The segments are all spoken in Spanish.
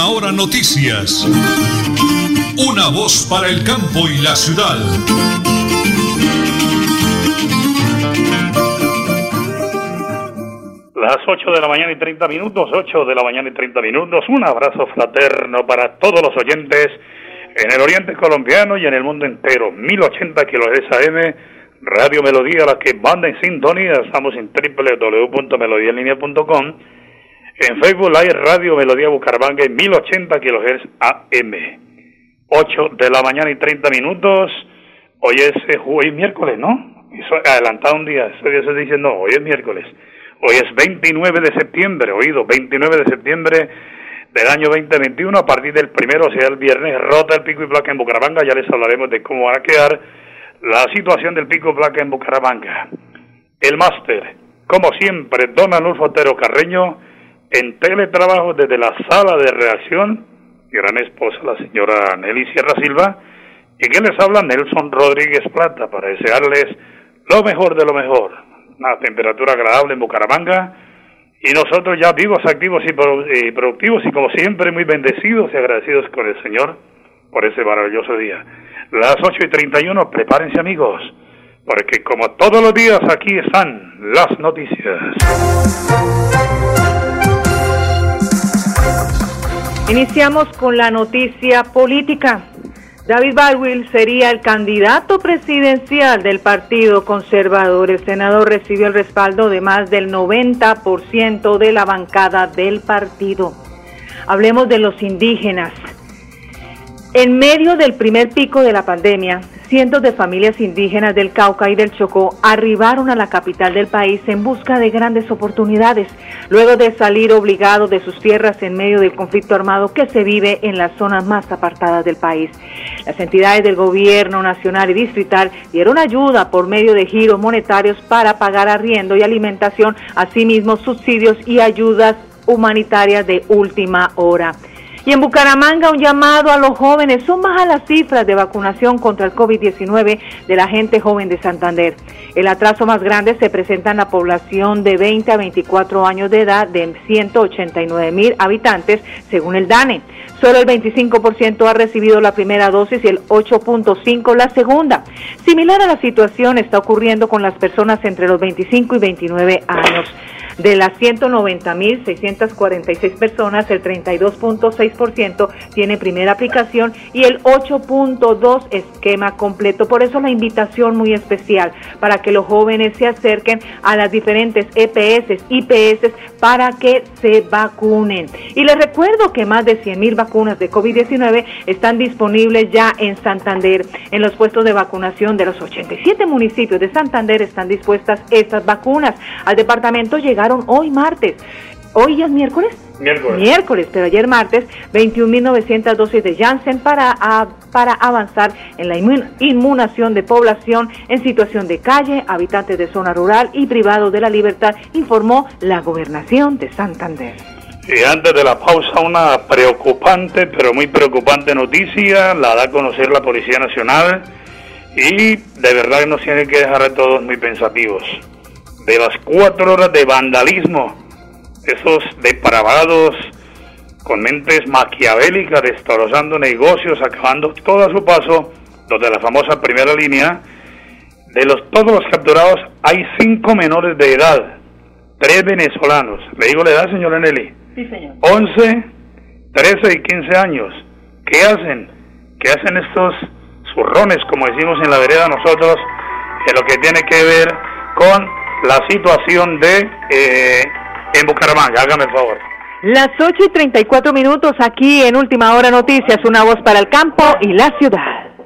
Última Hora Noticias. Una voz para el campo y la ciudad. Las 8 de la mañana y 30 minutos, 8 de la mañana y 30 minutos. Un abrazo fraterno para todos los oyentes en el oriente colombiano y en el mundo entero. 1080 kHz AM, Radio Melodía, la que manda en sintonía. Estamos en www.melodialinea.com. En Facebook Live Radio Melodía Bucaramanga en 1080 kHz AM. 8 de la mañana y 30 minutos. Hoy es, eh, hoy miércoles, ¿no? Eso, adelantado un día. Eso dice, no, hoy es miércoles. Hoy es 29 de septiembre, oído, 29 de septiembre del año 2021. A partir del primero, o sea, el viernes, rota el pico y placa en Bucaramanga. Ya les hablaremos de cómo va a quedar la situación del pico y placa en Bucaramanga. El máster, como siempre, don Anulfo Otero Carreño, en teletrabajo desde la sala de reacción, gran esposa, la señora Nelly Sierra Silva, y que les habla Nelson Rodríguez Plata para desearles lo mejor de lo mejor una temperatura agradable en Bucaramanga y nosotros ya vivos, activos y, productivos y como siempre muy bendecidos y agradecidos con el Señor por ese maravilloso día. Las 8 y 31, prepárense amigos, porque como todos los días aquí están las noticias. Iniciamos con la noticia política. David Baldwin sería el candidato presidencial del Partido Conservador. El senador recibió el respaldo de más del 90% de la bancada del partido. Hablemos de los indígenas. En medio del primer pico de la pandemia, cientos de familias indígenas del Cauca y del Chocó arribaron a la capital del país en busca de grandes oportunidades, luego de salir obligados de sus tierras en medio del conflicto armado que se vive en las zonas más apartadas del país. Las entidades del gobierno nacional y distrital dieron ayuda por medio de giros monetarios para pagar arriendo y alimentación, asimismo subsidios y ayudas humanitarias de última hora. Y en Bucaramanga un llamado a los jóvenes. Son bajas las cifras de vacunación contra el COVID-19 de la gente joven de Santander. El atraso más grande se presenta en la población de 20 a 24 años de edad de 189 mil habitantes, según el DANE. Solo el 25% ha recibido la primera dosis y el 8.5% la segunda. Similar a la situación está ocurriendo con las personas entre los 25 y 29 años. De las 190.646 personas, el 32.6% tiene primera aplicación y el 8.2 esquema completo. Por eso la invitación muy especial para que los jóvenes se acerquen a las diferentes EPS, IPS para que se vacunen. Y les recuerdo que más de 100.000 vacunas de COVID-19 están disponibles ya en Santander. En los puestos de vacunación de los 87 municipios de Santander están dispuestas estas vacunas. Al departamento llegaron hoy martes. Hoy ya es miércoles. Miércoles. Miércoles, pero ayer martes, 21.900 dosis de Janssen para, para avanzar en la inmunación de población en situación de calle, habitantes de zona rural y privados de la libertad, informó la gobernación de Santander. Y antes de la pausa, una preocupante, pero muy preocupante noticia, la da a conocer la Policía Nacional y de verdad nos tiene que dejar a todos muy pensativos de las cuatro horas de vandalismo, esos depravados con mentes maquiavélicas, destrozando negocios, acabando todo a su paso, los de la famosa primera línea, de los todos los capturados hay cinco menores de edad, tres venezolanos. ¿Le digo la edad, señora Nelly? Sí, señor. 11, 13 y 15 años. ¿Qué hacen? ¿Qué hacen estos zurrones, como decimos en la vereda nosotros, en lo que tiene que ver con la situación de eh, en Bucaramanga. Hágame el favor. Las 8 y 34 minutos aquí en Última Hora Noticias, una voz para el campo y la ciudad.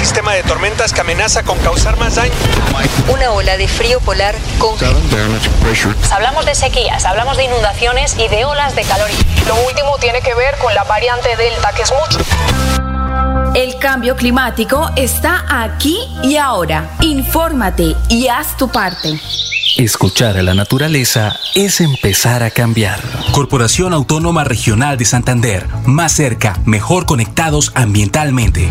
sistema de tormentas que amenaza con causar más daño. Una ola de frío polar con... Hablamos de sequías, hablamos de inundaciones y de olas de calor. Lo último tiene que ver con la variante Delta, que es mucho. El cambio climático está aquí y ahora. Infórmate y haz tu parte. Escuchar a la naturaleza es empezar a cambiar. Corporación Autónoma Regional de Santander. Más cerca, mejor conectados ambientalmente.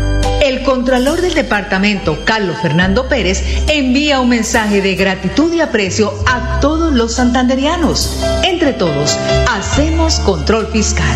El Contralor del Departamento, Carlos Fernando Pérez, envía un mensaje de gratitud y aprecio a todos los santanderianos. Entre todos, hacemos control fiscal.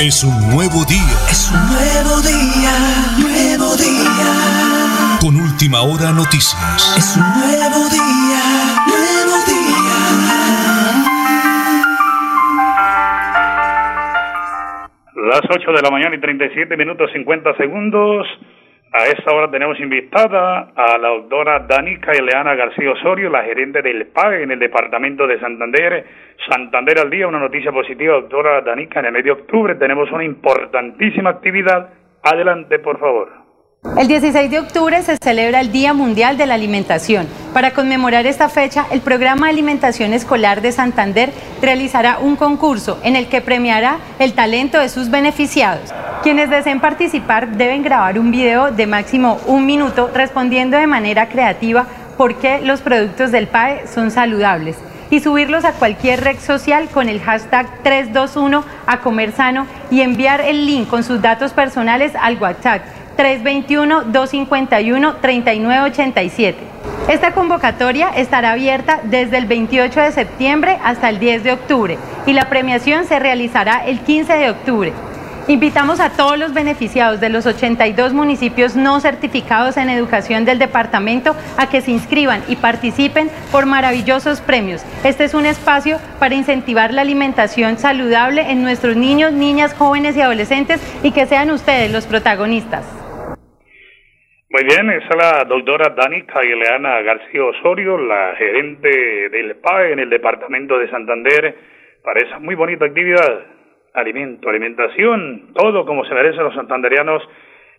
Es un nuevo día. Es un nuevo día, nuevo día. Con última hora noticias. Es un nuevo día, nuevo día. Las 8 de la mañana y 37 minutos 50 segundos. A esta hora tenemos invitada a la doctora Danica Eleana García Osorio, la gerente del PAE en el departamento de Santander. Santander al día, una noticia positiva, doctora Danica. En el mes de octubre tenemos una importantísima actividad. Adelante, por favor. El 16 de octubre se celebra el Día Mundial de la Alimentación. Para conmemorar esta fecha, el programa alimentación escolar de Santander realizará un concurso en el que premiará el talento de sus beneficiados. Quienes deseen participar deben grabar un video de máximo un minuto respondiendo de manera creativa por qué los productos del PAE son saludables y subirlos a cualquier red social con el hashtag 321 a comer sano y enviar el link con sus datos personales al WhatsApp 321-251-3987. Esta convocatoria estará abierta desde el 28 de septiembre hasta el 10 de octubre y la premiación se realizará el 15 de octubre. Invitamos a todos los beneficiados de los 82 municipios no certificados en educación del departamento a que se inscriban y participen por maravillosos premios. Este es un espacio para incentivar la alimentación saludable en nuestros niños, niñas, jóvenes y adolescentes y que sean ustedes los protagonistas. Muy bien, esa es la doctora Danica Ileana García Osorio, la gerente del PAE en el departamento de Santander, para esa muy bonita actividad. alimento, alimentación, todo como se merecen los santanderianos.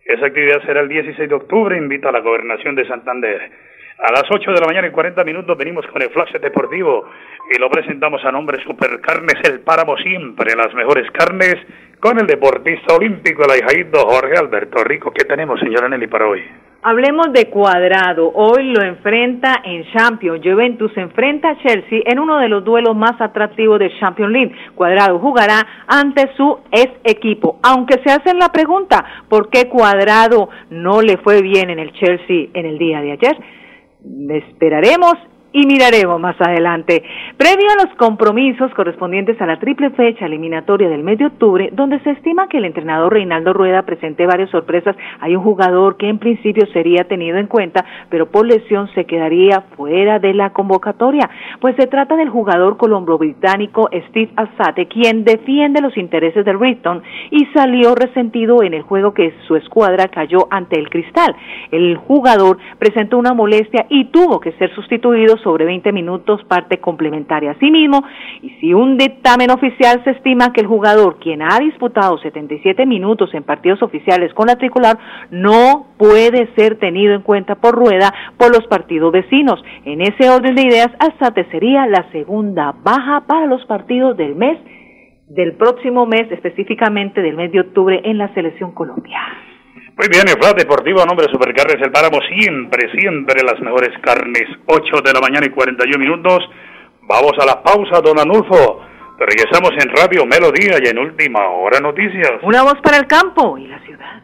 Esa actividad será el 16 de octubre, invita a la gobernación de Santander. A las 8 de la mañana y 40 minutos venimos con el flash deportivo y lo presentamos a nombre Supercarnes El Páramo Siempre, las mejores carnes, con el deportista olímpico, el ahijadito Jorge Alberto Rico. ¿Qué tenemos, señora Nelly, para hoy? Hablemos de Cuadrado. Hoy lo enfrenta en Champions. Juventus enfrenta a Chelsea en uno de los duelos más atractivos de Champions League. Cuadrado jugará ante su ex equipo. Aunque se hacen la pregunta, ¿por qué Cuadrado no le fue bien en el Chelsea en el día de ayer? Esperaremos y miraremos más adelante. Previo a los compromisos correspondientes a la triple fecha eliminatoria del mes de octubre, donde se estima que el entrenador Reinaldo Rueda presente varias sorpresas, hay un jugador que en principio sería tenido en cuenta, pero por lesión se quedaría fuera de la convocatoria, pues se trata del jugador colombo-británico Steve Azate, quien defiende los intereses del Brighton y salió resentido en el juego que su escuadra cayó ante el Cristal. El jugador presentó una molestia y tuvo que ser sustituido sobre 20 minutos parte complementaria. Asimismo, y si un dictamen oficial se estima que el jugador, quien ha disputado 77 minutos en partidos oficiales con la tricolor, no puede ser tenido en cuenta por Rueda por los partidos vecinos. En ese orden de ideas, Alzate sería la segunda baja para los partidos del mes del próximo mes, específicamente del mes de octubre en la selección Colombia. Muy bien, el Flat Deportivo nombre de Supercarnes El Páramo, siempre, siempre las mejores carnes. 8 de la mañana y 41 minutos. Vamos a la pausa, don Anulfo. Regresamos en Radio Melodía y en Última Hora Noticias. Una voz para el campo y la ciudad.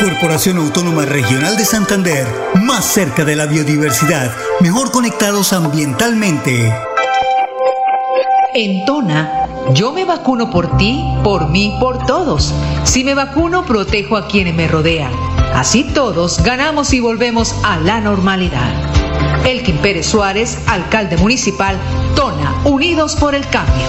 Corporación Autónoma Regional de Santander, más cerca de la biodiversidad, mejor conectados ambientalmente. En Tona, yo me vacuno por ti, por mí, por todos. Si me vacuno, protejo a quienes me rodean. Así todos ganamos y volvemos a la normalidad. Elkin Pérez Suárez, alcalde municipal, Tona, Unidos por el Cambio.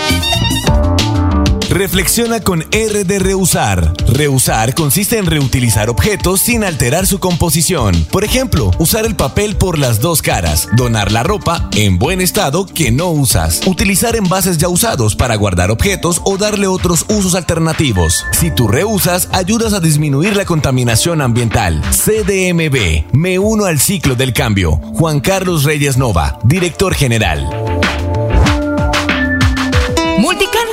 Reflexiona con R de reusar. Reusar consiste en reutilizar objetos sin alterar su composición. Por ejemplo, usar el papel por las dos caras, donar la ropa en buen estado que no usas, utilizar envases ya usados para guardar objetos o darle otros usos alternativos. Si tú reusas, ayudas a disminuir la contaminación ambiental. CDMB, me uno al ciclo del cambio. Juan Carlos Reyes Nova, director general.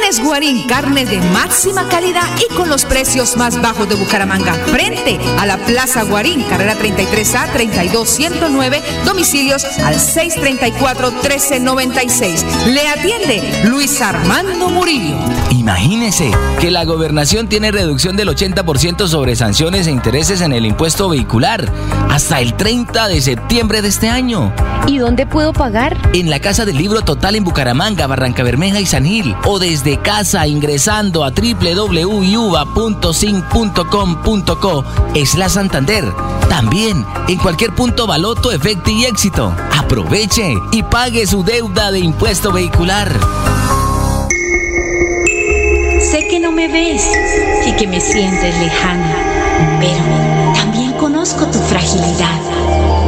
Multicarnes Guarín, carne de máxima calidad y con los precios más bajos de Bucaramanga. Frente a la Plaza Guarín, carrera 33A 32109, domicilios al 634-1396. Le atiende Luis Armando Murillo. Imagínese que la gobernación tiene reducción del 80% sobre sanciones e intereses en el impuesto vehicular hasta el 30 de septiembre de este año. ¿Y dónde puedo pagar? En la Casa del Libro Total en Bucaramanga, Barranca Bermeja y San Gil o desde casa ingresando a www.sin.com.co es la Santander. También en cualquier punto baloto, efecto y éxito. Aproveche y pague su deuda de impuesto vehicular. Sé que no me ves y que me sientes lejana, pero también con conozco tu fragilidad.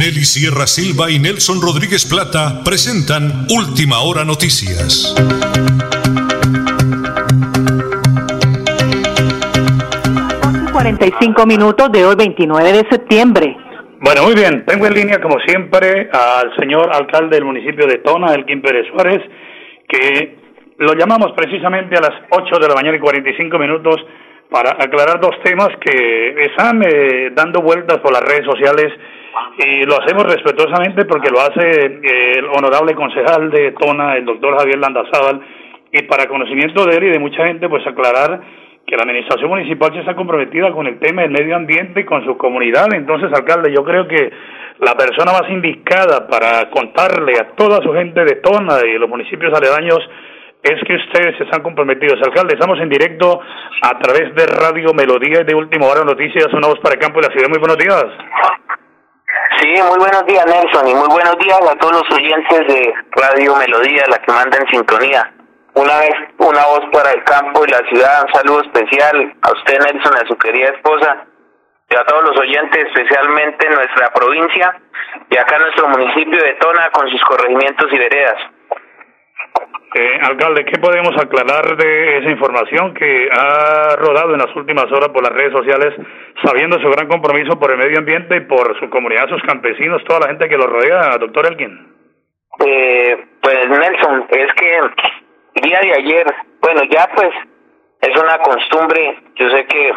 Nelly Sierra Silva y Nelson Rodríguez Plata presentan Última Hora Noticias. 45 minutos de hoy, 29 de septiembre. Bueno, muy bien. Tengo en línea, como siempre, al señor alcalde del municipio de Tona, Elkin Pérez Suárez, que lo llamamos precisamente a las 8 de la mañana y 45 minutos para aclarar dos temas que están eh, dando vueltas por las redes sociales y lo hacemos respetuosamente porque lo hace eh, el honorable concejal de Tona, el doctor Javier Landazábal, y para conocimiento de él y de mucha gente, pues aclarar que la administración municipal ya está comprometida con el tema del medio ambiente y con su comunidad. Entonces, alcalde, yo creo que la persona más indicada para contarle a toda su gente de Tona y los municipios aledaños es que ustedes están comprometidos. Alcalde, estamos en directo a través de Radio Melodía de Última Hora Noticias, una voz para el campo y la ciudad. Muy buenos días. Sí, muy buenos días Nelson y muy buenos días a todos los oyentes de Radio Melodía, la que manda en sintonía. Una vez, una voz para el campo y la ciudad, un saludo especial a usted Nelson, a su querida esposa y a todos los oyentes, especialmente en nuestra provincia y acá en nuestro municipio de Tona con sus corregimientos y veredas. Eh, alcalde, ¿qué podemos aclarar de esa información que ha rodado en las últimas horas por las redes sociales, sabiendo su gran compromiso por el medio ambiente y por su comunidad, sus campesinos, toda la gente que lo rodea, doctor Elkin? Eh, pues Nelson, es que el día de ayer, bueno, ya pues es una costumbre, yo sé que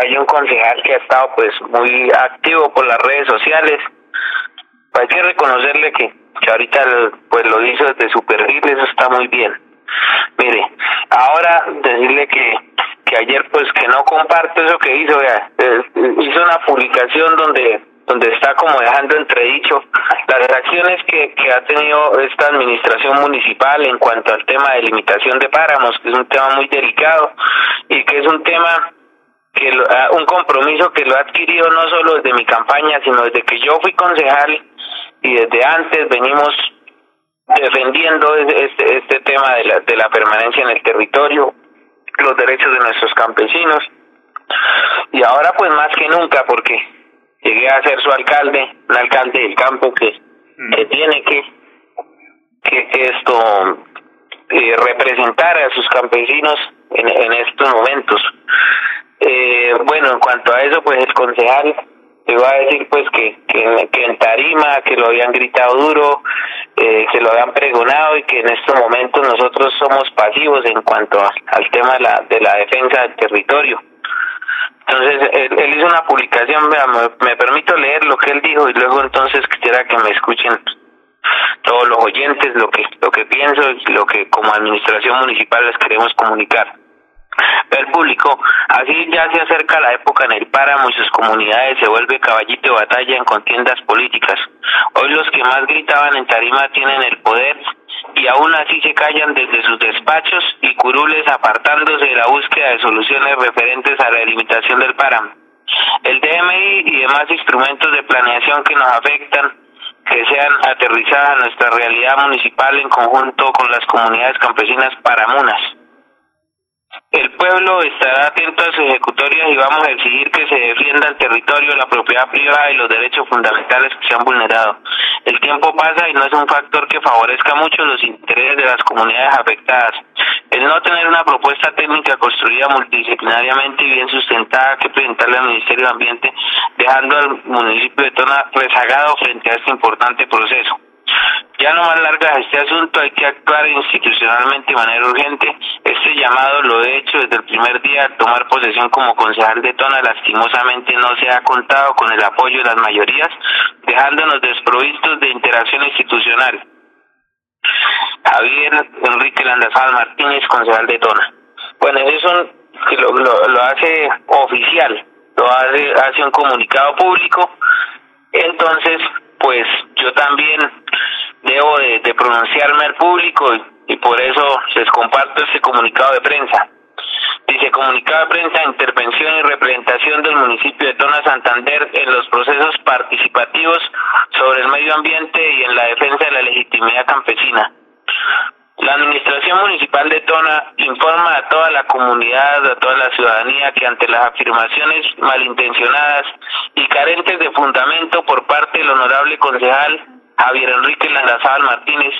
hay un concejal que ha estado pues muy activo por las redes sociales, hay que reconocerle que que ahorita pues lo hizo desde su perfil, eso está muy bien. Mire, ahora decirle que, que ayer pues que no comparto eso que hizo, vea, hizo una publicación donde donde está como dejando entredicho las acciones que, que ha tenido esta administración municipal en cuanto al tema de limitación de páramos, que es un tema muy delicado y que es un tema que ah, un compromiso que lo ha adquirido no solo desde mi campaña, sino desde que yo fui concejal y desde antes venimos defendiendo este, este tema de la, de la permanencia en el territorio, los derechos de nuestros campesinos. Y ahora pues más que nunca, porque llegué a ser su alcalde, un alcalde del campo que, que tiene que, que, esto eh, representar a sus campesinos en, en estos momentos. Eh, bueno, en cuanto a eso, pues el concejal va a decir pues que, que, en tarima, que lo habían gritado duro, eh, que lo habían pregonado y que en estos momentos nosotros somos pasivos en cuanto al tema de la, de la defensa del territorio. Entonces, él, hizo una publicación, me, me, permito leer lo que él dijo y luego entonces quisiera que me escuchen todos los oyentes lo que, lo que pienso y lo que como administración municipal les queremos comunicar el público. Así ya se acerca la época en el páramo y sus comunidades se vuelve caballito de batalla en contiendas políticas. Hoy los que más gritaban en tarima tienen el poder y aún así se callan desde sus despachos y curules apartándose de la búsqueda de soluciones referentes a la delimitación del páramo. El DMI y demás instrumentos de planeación que nos afectan que sean aterrizadas a nuestra realidad municipal en conjunto con las comunidades campesinas paramunas. El pueblo estará atento a sus ejecutorias y vamos a exigir que se defienda el territorio, la propiedad privada y los derechos fundamentales que se han vulnerado. El tiempo pasa y no es un factor que favorezca mucho los intereses de las comunidades afectadas. El no tener una propuesta técnica construida multidisciplinariamente y bien sustentada que presentarle al Ministerio de Ambiente, dejando al municipio de Tona rezagado frente a este importante proceso. Ya no más largas este asunto, hay que actuar institucionalmente de manera urgente. Este llamado lo he hecho desde el primer día al tomar posesión como concejal de Tona. Lastimosamente no se ha contado con el apoyo de las mayorías, dejándonos desprovistos de interacción institucional. Javier Enrique Landazal Martínez, concejal de Tona. Bueno, eso lo, lo, lo hace oficial, lo hace, hace un comunicado público. Entonces, pues yo también debo de, pronunciarme al público y, y por eso les comparto este comunicado de prensa. Dice comunicado de prensa, intervención y representación del municipio de Tona Santander en los procesos participativos sobre el medio ambiente y en la defensa de la legitimidad campesina. La Administración Municipal de Tona informa a toda la comunidad, a toda la ciudadanía que ante las afirmaciones malintencionadas y carentes de fundamento por parte del honorable concejal Javier Enrique Landazábal Martínez,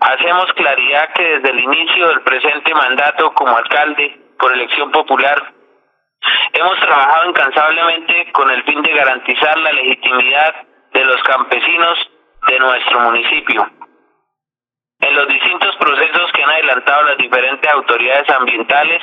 hacemos claridad que desde el inicio del presente mandato como alcalde por elección popular hemos trabajado incansablemente con el fin de garantizar la legitimidad de los campesinos de nuestro municipio en los distintos procesos que han adelantado las diferentes autoridades ambientales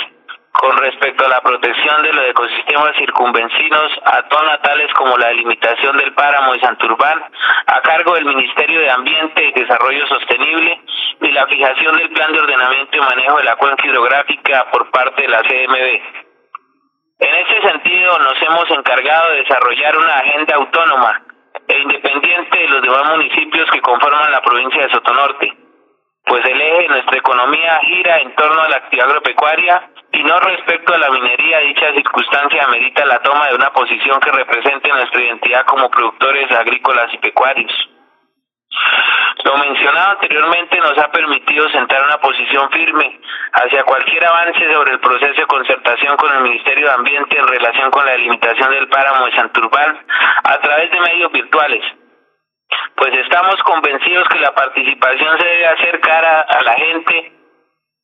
con respecto a la protección de los ecosistemas circunvencinos a todas tales como la delimitación del páramo de Santurbán a cargo del Ministerio de Ambiente y Desarrollo Sostenible y la fijación del plan de ordenamiento y manejo de la cuenca hidrográfica por parte de la CMB. En este sentido, nos hemos encargado de desarrollar una agenda autónoma e independiente de los demás municipios que conforman la provincia de Sotonorte pues el eje de nuestra economía gira en torno a la actividad agropecuaria y no respecto a la minería. Dicha circunstancia amerita la toma de una posición que represente nuestra identidad como productores agrícolas y pecuarios. Lo mencionado anteriormente nos ha permitido sentar una posición firme hacia cualquier avance sobre el proceso de concertación con el Ministerio de Ambiente en relación con la delimitación del páramo de Santurbán a través de medios virtuales pues estamos convencidos que la participación se debe hacer cara a la gente,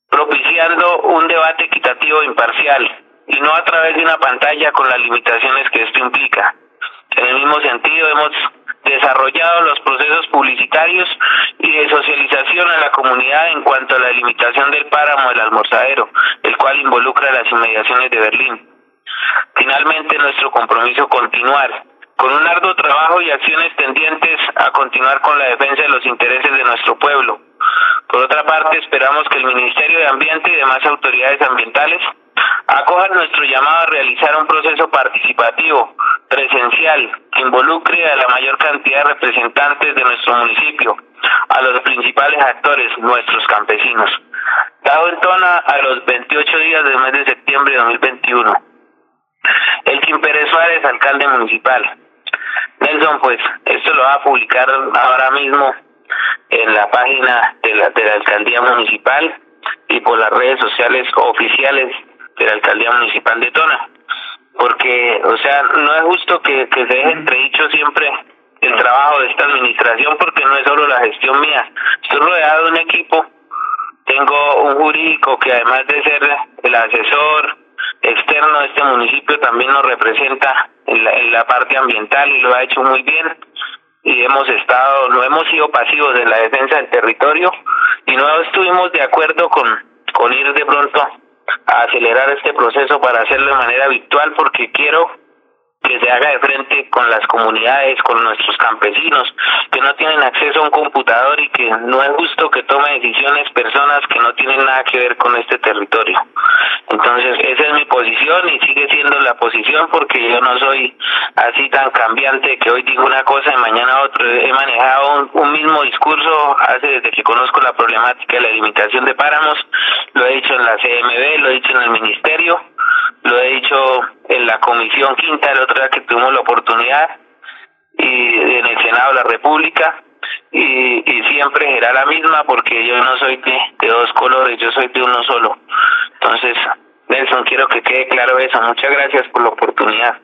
propiciando un debate equitativo e imparcial, y no a través de una pantalla con las limitaciones que esto implica. En el mismo sentido, hemos desarrollado los procesos publicitarios y de socialización a la comunidad en cuanto a la limitación del páramo del almorzadero, el cual involucra las inmediaciones de Berlín. Finalmente, nuestro compromiso continuar con un arduo trabajo y acciones tendientes a continuar con la defensa de los intereses de nuestro pueblo. Por otra parte, esperamos que el Ministerio de Ambiente y demás autoridades ambientales acojan nuestro llamado a realizar un proceso participativo, presencial, que involucre a la mayor cantidad de representantes de nuestro municipio, a los principales actores, nuestros campesinos. Dado en tona a los 28 días del mes de septiembre de 2021. El Pérez Suárez, alcalde municipal. Nelson, pues esto lo va a publicar ahora mismo en la página de la, de la alcaldía municipal y por las redes sociales oficiales de la alcaldía municipal de Tona. Porque, o sea, no es justo que, que se deje entredicho siempre el trabajo de esta administración porque no es solo la gestión mía. Estoy rodeado de un equipo, tengo un jurídico que además de ser el asesor externo este municipio también nos representa en la, parte ambiental y lo ha hecho muy bien. Y hemos estado, no hemos sido pasivos en la defensa del territorio y no estuvimos de acuerdo con, con ir de pronto a acelerar este proceso para hacerlo de manera virtual porque quiero que se haga de frente con las comunidades, con nuestros campesinos que no tienen acceso a un computador y que no es justo que tome decisiones personas que no tienen nada que ver con este territorio. Entonces, esa es mi posición y sigue siendo la posición porque yo no soy así tan cambiante que hoy digo una cosa y mañana otra. He manejado un, mismo discurso hace desde que conozco la problemática de la limitación de páramos, lo he dicho en la CMB, lo he dicho en el ministerio, lo he dicho en la Comisión Quinta, el otro día que tuvimos la oportunidad, y en el Senado de la República, y, y siempre será la misma porque yo no soy de, de dos colores, yo soy de uno solo. Entonces, Nelson, quiero que quede claro eso. Muchas gracias por la oportunidad.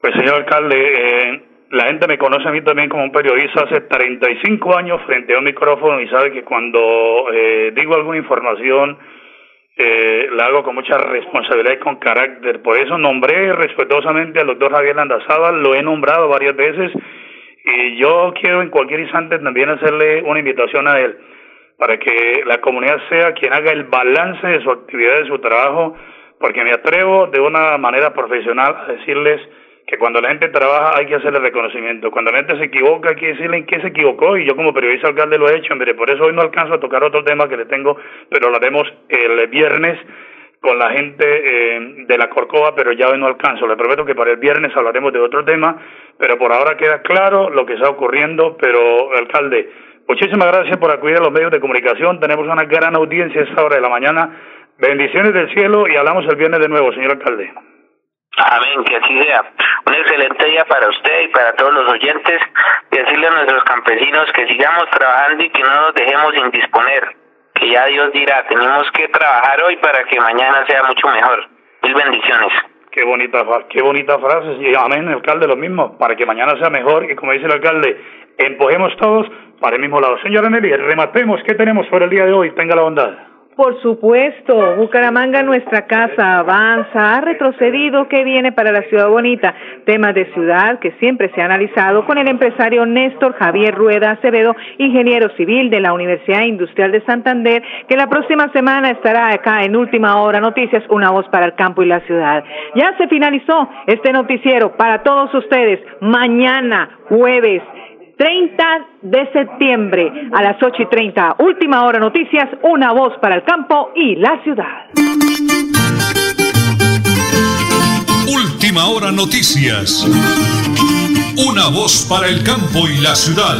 Pues, señor alcalde, eh, la gente me conoce a mí también como un periodista hace 35 años frente a un micrófono y sabe que cuando eh, digo alguna información eh, la hago con mucha responsabilidad y con carácter. Por eso nombré respetuosamente al doctor Javier Landazábal, lo he nombrado varias veces y yo quiero en cualquier instante también hacerle una invitación a él para que la comunidad sea quien haga el balance de su actividad, de su trabajo, porque me atrevo de una manera profesional a decirles que cuando la gente trabaja hay que hacerle reconocimiento. Cuando la gente se equivoca hay que decirle en qué se equivocó y yo como periodista alcalde lo he hecho. Mire, por eso hoy no alcanzo a tocar otro tema que le tengo, pero lo haremos el viernes con la gente eh, de la Corcova, pero ya hoy no alcanzo. Le prometo que para el viernes hablaremos de otro tema, pero por ahora queda claro lo que está ocurriendo, pero alcalde, Muchísimas gracias por acudir a los medios de comunicación. Tenemos una gran audiencia a esta hora de la mañana. Bendiciones del cielo y hablamos el viernes de nuevo, señor alcalde. Amén, que así sea. Un excelente día para usted y para todos los oyentes. Decirle a nuestros campesinos que sigamos trabajando y que no nos dejemos indisponer. Que ya Dios dirá, tenemos que trabajar hoy para que mañana sea mucho mejor. Mil bendiciones. Qué bonita, qué bonita frase. Y amén, alcalde, lo mismo. Para que mañana sea mejor. Y como dice el alcalde, empujemos todos para el mismo lado. Señora Nelly, rematemos. ¿Qué tenemos por el día de hoy? Tenga la bondad. Por supuesto, Bucaramanga, nuestra casa, avanza, ha retrocedido, ¿qué viene para la ciudad bonita? Temas de ciudad que siempre se ha analizado con el empresario Néstor Javier Rueda Acevedo, ingeniero civil de la Universidad Industrial de Santander, que la próxima semana estará acá en Última Hora Noticias, una voz para el campo y la ciudad. Ya se finalizó este noticiero para todos ustedes. Mañana, jueves, 30 de septiembre a las 8 y 30. Última hora noticias, una voz para el campo y la ciudad. Última hora noticias. Una voz para el campo y la ciudad.